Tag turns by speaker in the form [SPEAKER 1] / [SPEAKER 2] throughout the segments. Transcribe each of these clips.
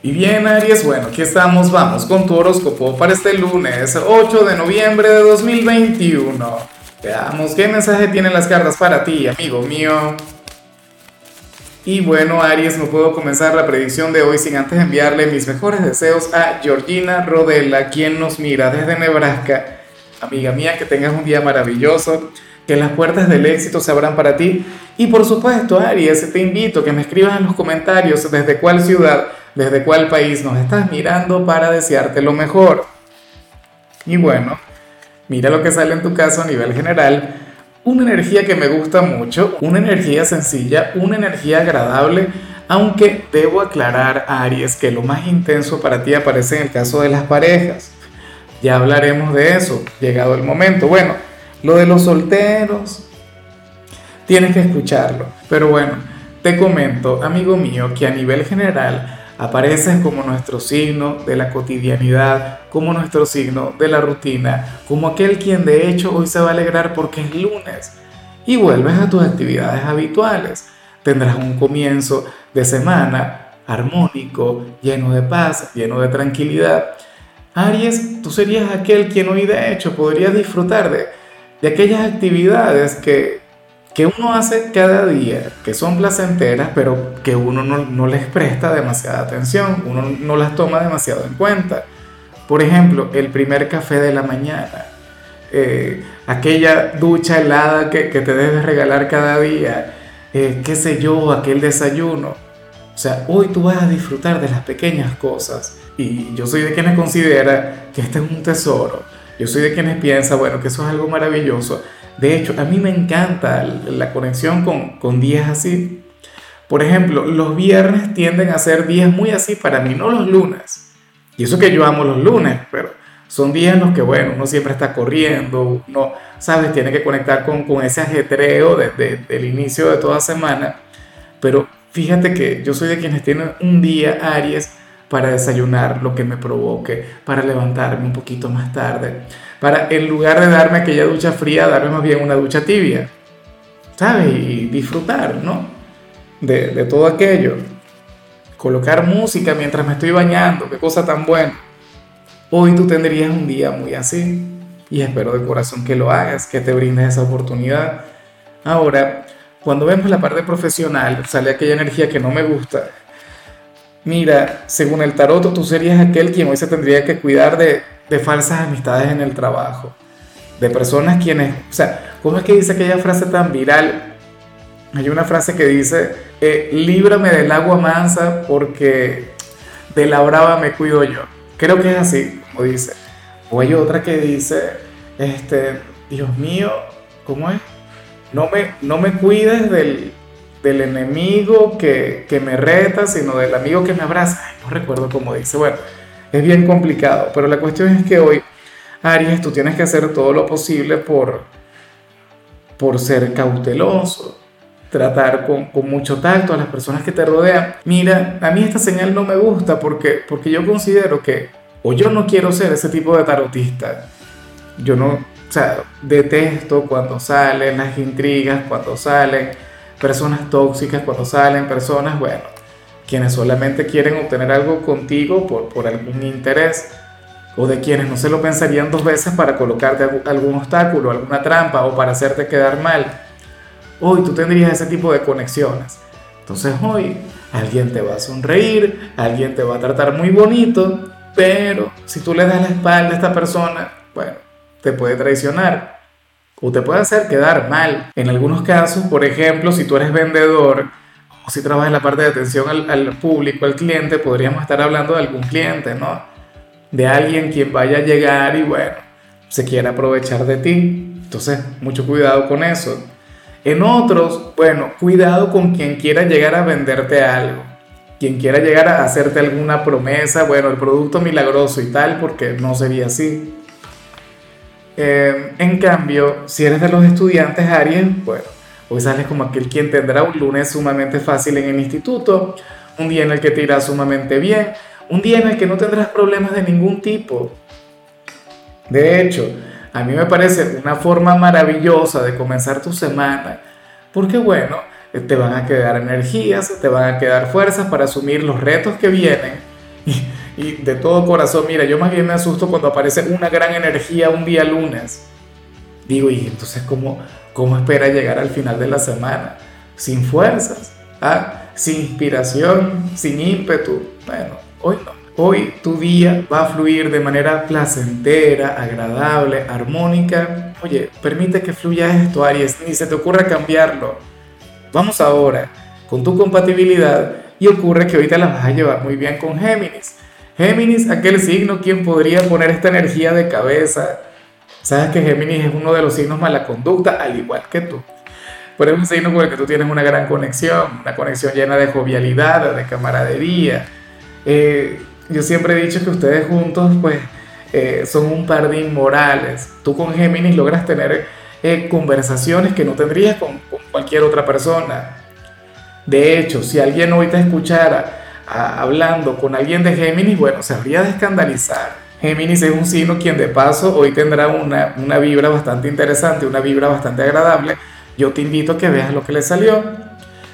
[SPEAKER 1] Y bien, Aries, bueno, aquí estamos, vamos con tu horóscopo para este lunes 8 de noviembre de 2021. Veamos qué mensaje tienen las cartas para ti, amigo mío. Y bueno, Aries, no puedo comenzar la predicción de hoy sin antes enviarle mis mejores deseos a Georgina Rodela, quien nos mira desde Nebraska. Amiga mía, que tengas un día maravilloso, que las puertas del éxito se abran para ti. Y por supuesto, Aries, te invito a que me escribas en los comentarios desde cuál ciudad desde cuál país nos estás mirando para desearte lo mejor. Y bueno, mira lo que sale en tu caso a nivel general. Una energía que me gusta mucho, una energía sencilla, una energía agradable, aunque debo aclarar, Aries, que lo más intenso para ti aparece en el caso de las parejas. Ya hablaremos de eso, llegado el momento. Bueno, lo de los solteros, tienes que escucharlo. Pero bueno, te comento, amigo mío, que a nivel general, apareces como nuestro signo de la cotidianidad, como nuestro signo de la rutina, como aquel quien de hecho hoy se va a alegrar porque es lunes y vuelves a tus actividades habituales. Tendrás un comienzo de semana armónico, lleno de paz, lleno de tranquilidad. Aries, tú serías aquel quien hoy de hecho podría disfrutar de, aquellas actividades que, que uno hace cada día, que son placenteras, pero que uno no, les presta demasiada atención, uno no las toma demasiado en cuenta. Por ejemplo, el primer café de la mañana, eh, aquella ducha helada que, te debes regalar cada día, eh, qué sé yo, aquel desayuno. O sea, hoy tú vas a disfrutar de las pequeñas cosas. Y yo soy de quienes considera que este es un tesoro. Yo soy de quienes piensa, bueno, que eso es algo maravilloso. De hecho, a mí me encanta la conexión con, con días así. Por ejemplo, los viernes tienden a ser días muy así para mí, no los lunes. Y eso que yo amo los lunes, pero son días en los que, bueno, uno siempre está corriendo, uno, ¿sabes? Tiene que conectar con, con ese ajetreo desde el inicio de toda semana. Pero fíjate que yo soy de quienes tienen un día Aries para desayunar lo que me provoque, para levantarme un poquito más tarde, para en lugar de darme aquella ducha fría, darme más bien una ducha tibia, ¿sabes? Y disfrutar, ¿no? De, todo aquello. Colocar música mientras me estoy bañando, qué cosa tan buena. Hoy tú tendrías un día muy así y espero de corazón que lo hagas, que te brindes esa oportunidad. Ahora, cuando vemos la parte profesional, sale aquella energía que no me gusta, Mira, según el tarot, tú serías aquel quien hoy se tendría que cuidar de, falsas amistades en el trabajo, de personas quienes, o sea, ¿cómo es que dice aquella frase tan viral? Hay una frase que dice, eh, líbrame del agua mansa porque de la brava me cuido yo. Creo que es así, como dice. O hay otra que dice, este, Dios mío, ¿cómo es? No me, no me cuides del, del enemigo que, me reta, sino del amigo que me abraza. no recuerdo cómo dice. Bueno, es bien complicado, pero la cuestión es que hoy, Aries, tú tienes que hacer todo lo posible por, por ser cauteloso, tratar con, mucho tacto a las personas que te rodean. Mira, a mí esta señal no me gusta porque, porque yo considero que, o yo no quiero ser ese tipo de tarotista. Yo no, o sea, detesto cuando salen las intrigas, cuando salen personas tóxicas, cuando salen personas, bueno, quienes solamente quieren obtener algo contigo por, por algún interés, o de quienes no se lo pensarían dos veces para colocarte algún obstáculo, alguna trampa o para hacerte quedar mal. Hoy tú tendrías ese tipo de conexiones. Entonces hoy alguien te va a sonreír, alguien te va a tratar muy bonito, pero si tú le das la espalda a esta persona, bueno, te puede traicionar o te puede hacer quedar mal. En algunos casos, por ejemplo, si tú eres vendedor o si trabajas en la parte de atención al, público, al cliente, podríamos estar hablando de algún cliente, ¿no? De alguien quien vaya a llegar y bueno, se quiera aprovechar de ti. Entonces, mucho cuidado con eso. En otros, bueno, cuidado con quien quiera llegar a venderte algo. Quien quiera llegar a hacerte alguna promesa, bueno, el producto milagroso y tal, porque no sería así. Eh, en cambio, si eres de los estudiantes Aries, bueno, hoy sales como aquel quien tendrá un lunes sumamente fácil en el instituto, un día en el que te irá sumamente bien, un día en el que no tendrás problemas de ningún tipo. De hecho, a mí me parece una forma maravillosa de comenzar tu semana, porque bueno, te van a quedar energías, te van a quedar fuerzas para asumir los retos que vienen Y, de todo corazón, mira, yo más bien me asusto cuando aparece una gran energía un día lunes. Digo, y entonces, ¿cómo, cómo espera llegar al final de la semana? Sin fuerzas, ¿ah? sin inspiración, sin ímpetu. Bueno, hoy no. Hoy tu día va a fluir de manera placentera, agradable, armónica. Oye, permite que fluya esto, Aries, ni se te ocurra cambiarlo. Vamos ahora con tu compatibilidad y ocurre que ahorita la vas a llevar muy bien con Géminis. Géminis, aquel signo quien podría poner esta energía de cabeza. Sabes que Géminis es uno de los signos mala conducta, al igual que tú. Pero es un signo con el que tú tienes una gran conexión, una conexión llena de jovialidad, de camaradería. Eh, yo siempre he dicho que ustedes juntos, pues, eh, son un par de inmorales. Tú con Géminis logras tener eh, conversaciones que no tendrías con, cualquier otra persona. De hecho, si alguien hoy te escuchara hablando con alguien de Géminis, bueno, se habría de escandalizar. Géminis es un signo quien de paso hoy tendrá una, una vibra bastante interesante, una vibra bastante agradable. Yo te invito a que veas lo que le salió.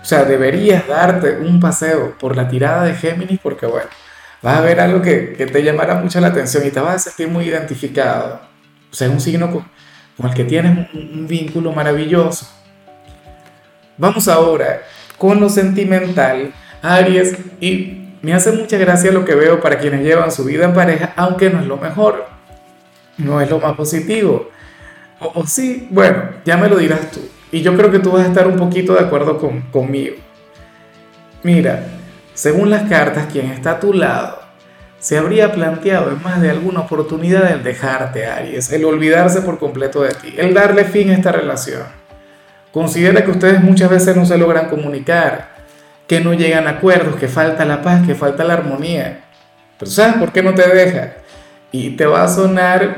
[SPEAKER 1] O sea, deberías darte un paseo por la tirada de Géminis porque, bueno, vas a ver algo que, te llamará mucho la atención y te vas a sentir muy identificado. O sea, es un signo con, el que tienes un, vínculo maravilloso. Vamos ahora con lo sentimental, Aries, y me hace mucha gracia lo que veo para quienes llevan su vida en pareja, aunque no es lo mejor, no es lo más positivo. O, o sí, bueno, ya me lo dirás tú. Y yo creo que tú vas a estar un poquito de acuerdo con, conmigo. Mira, según las cartas, quien está a tu lado se habría planteado en más de alguna oportunidad el dejarte, Aries, el olvidarse por completo de ti, el darle fin a esta relación. Considera que ustedes muchas veces no se logran comunicar, que no llegan a acuerdos, que falta la paz, que falta la armonía. Pero ¿sabes por qué no te deja? Y te va a sonar,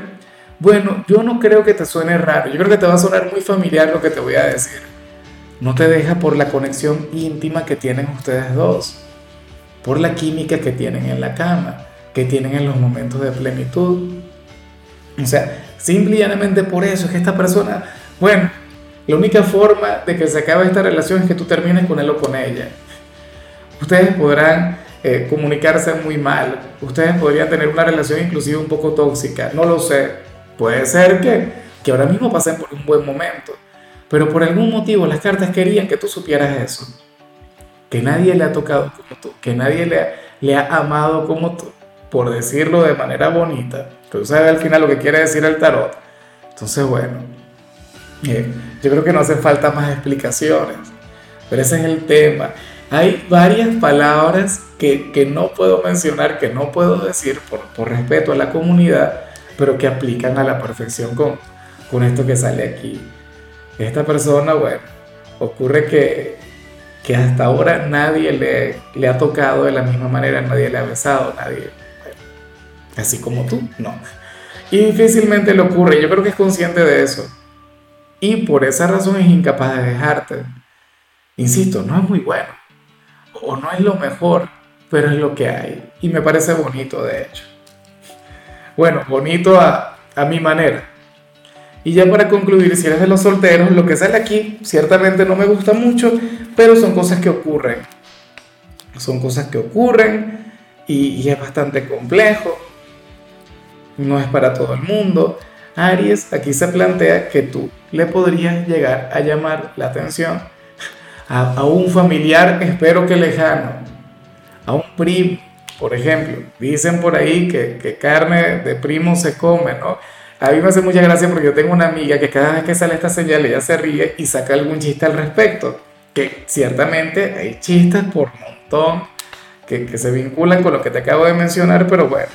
[SPEAKER 1] bueno, yo no creo que te suene raro, yo creo que te va a sonar muy familiar lo que te voy a decir. No te deja por la conexión íntima que tienen ustedes dos por la química que tienen en la cama, que tienen en los momentos de plenitud. O sea, simple por eso es que esta persona, bueno, la única forma de que se acabe esta relación es que tú termines con él o con ella. Ustedes podrán eh, comunicarse muy mal, ustedes podrían tener una relación inclusive un poco tóxica, no lo sé. Puede ser que, que ahora mismo pasen por un buen momento, pero por algún motivo las cartas querían que tú supieras eso que nadie le ha tocado como tú, que nadie le ha, amado como tú, por decirlo de manera bonita. Pero sabes al final lo que quiere decir el tarot. Entonces, bueno, eh, yo creo que no hace falta más explicaciones, pero ese es el tema. Hay varias palabras que, que no puedo mencionar, que no puedo decir por, por, respeto a la comunidad, pero que aplican a la perfección con, con esto que sale aquí. Esta persona, bueno, ocurre que que hasta ahora nadie le, le, ha tocado de la misma manera, nadie le ha besado, nadie, así como tú, no. Y difícilmente le ocurre, yo creo que es consciente de eso. Y por esa razón es incapaz de dejarte. Insisto, no es muy bueno, o no es lo mejor, pero es lo que hay. Y me parece bonito, de hecho. Bueno, bonito a, a mi manera. Y ya para concluir, si eres de los solteros, lo que sale aquí ciertamente no me gusta mucho, pero son cosas que ocurren. Son cosas que ocurren y, es bastante complejo. No es para todo el mundo. Aries, aquí se plantea que tú le podrías llegar a llamar la atención a, un familiar, espero que lejano, a un primo, por ejemplo. Dicen por ahí que, que carne de primo se come, ¿no? A mí me hace mucha gracia porque yo tengo una amiga que cada vez que sale esta señal ella se ríe y saca algún chiste al respecto. Que ciertamente hay chistes por montón que, que se vinculan con lo que te acabo de mencionar, pero bueno,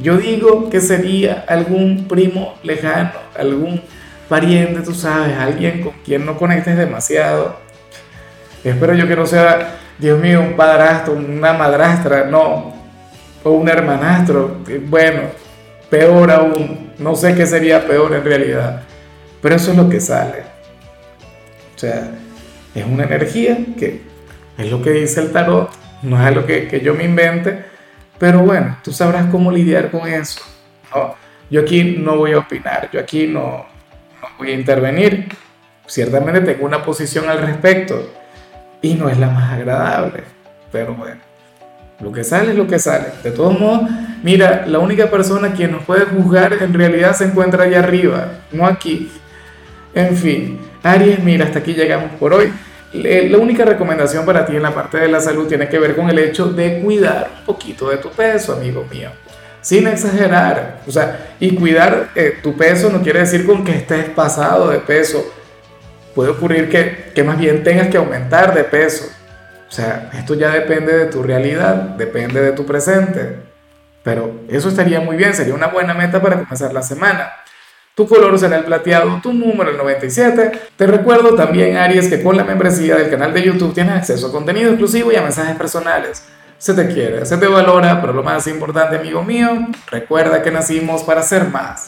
[SPEAKER 1] yo digo que sería algún primo lejano, algún pariente, tú sabes, alguien con quien no conectes demasiado. Espero yo que no sea, Dios mío, un padrastro, una madrastra, no, o un hermanastro. Bueno, peor aún, no sé qué sería peor en realidad, pero eso es lo que sale. O sea, es una energía que es lo que dice el tarot, no es algo que, que yo me invente, pero bueno, tú sabrás cómo lidiar con eso. ¿no? Yo aquí no voy a opinar, yo aquí no, no voy a intervenir. Ciertamente tengo una posición al respecto y no es la más agradable, pero bueno. Lo que sale es lo que sale. De todos modos, mira, la única persona quien nos puede juzgar en realidad se encuentra allá arriba, no aquí. En fin, Aries, mira, hasta aquí llegamos por hoy. La única recomendación para ti en la parte de la salud tiene que ver con el hecho de cuidar un poquito de tu peso, amigo mío. Sin exagerar. O sea, y cuidar eh, tu peso no quiere decir con que estés pasado de peso. Puede ocurrir que, que más bien tengas que aumentar de peso. O sea, esto ya depende de tu realidad, depende de tu presente. Pero eso estaría muy bien, sería una buena meta para comenzar la semana. Tu color será el plateado, tu número el 97. Te recuerdo también, Aries, que con la membresía del canal de YouTube tienes acceso a contenido exclusivo y a mensajes personales. Se te quiere, se te valora, pero lo más importante, amigo mío, recuerda que nacimos para ser más.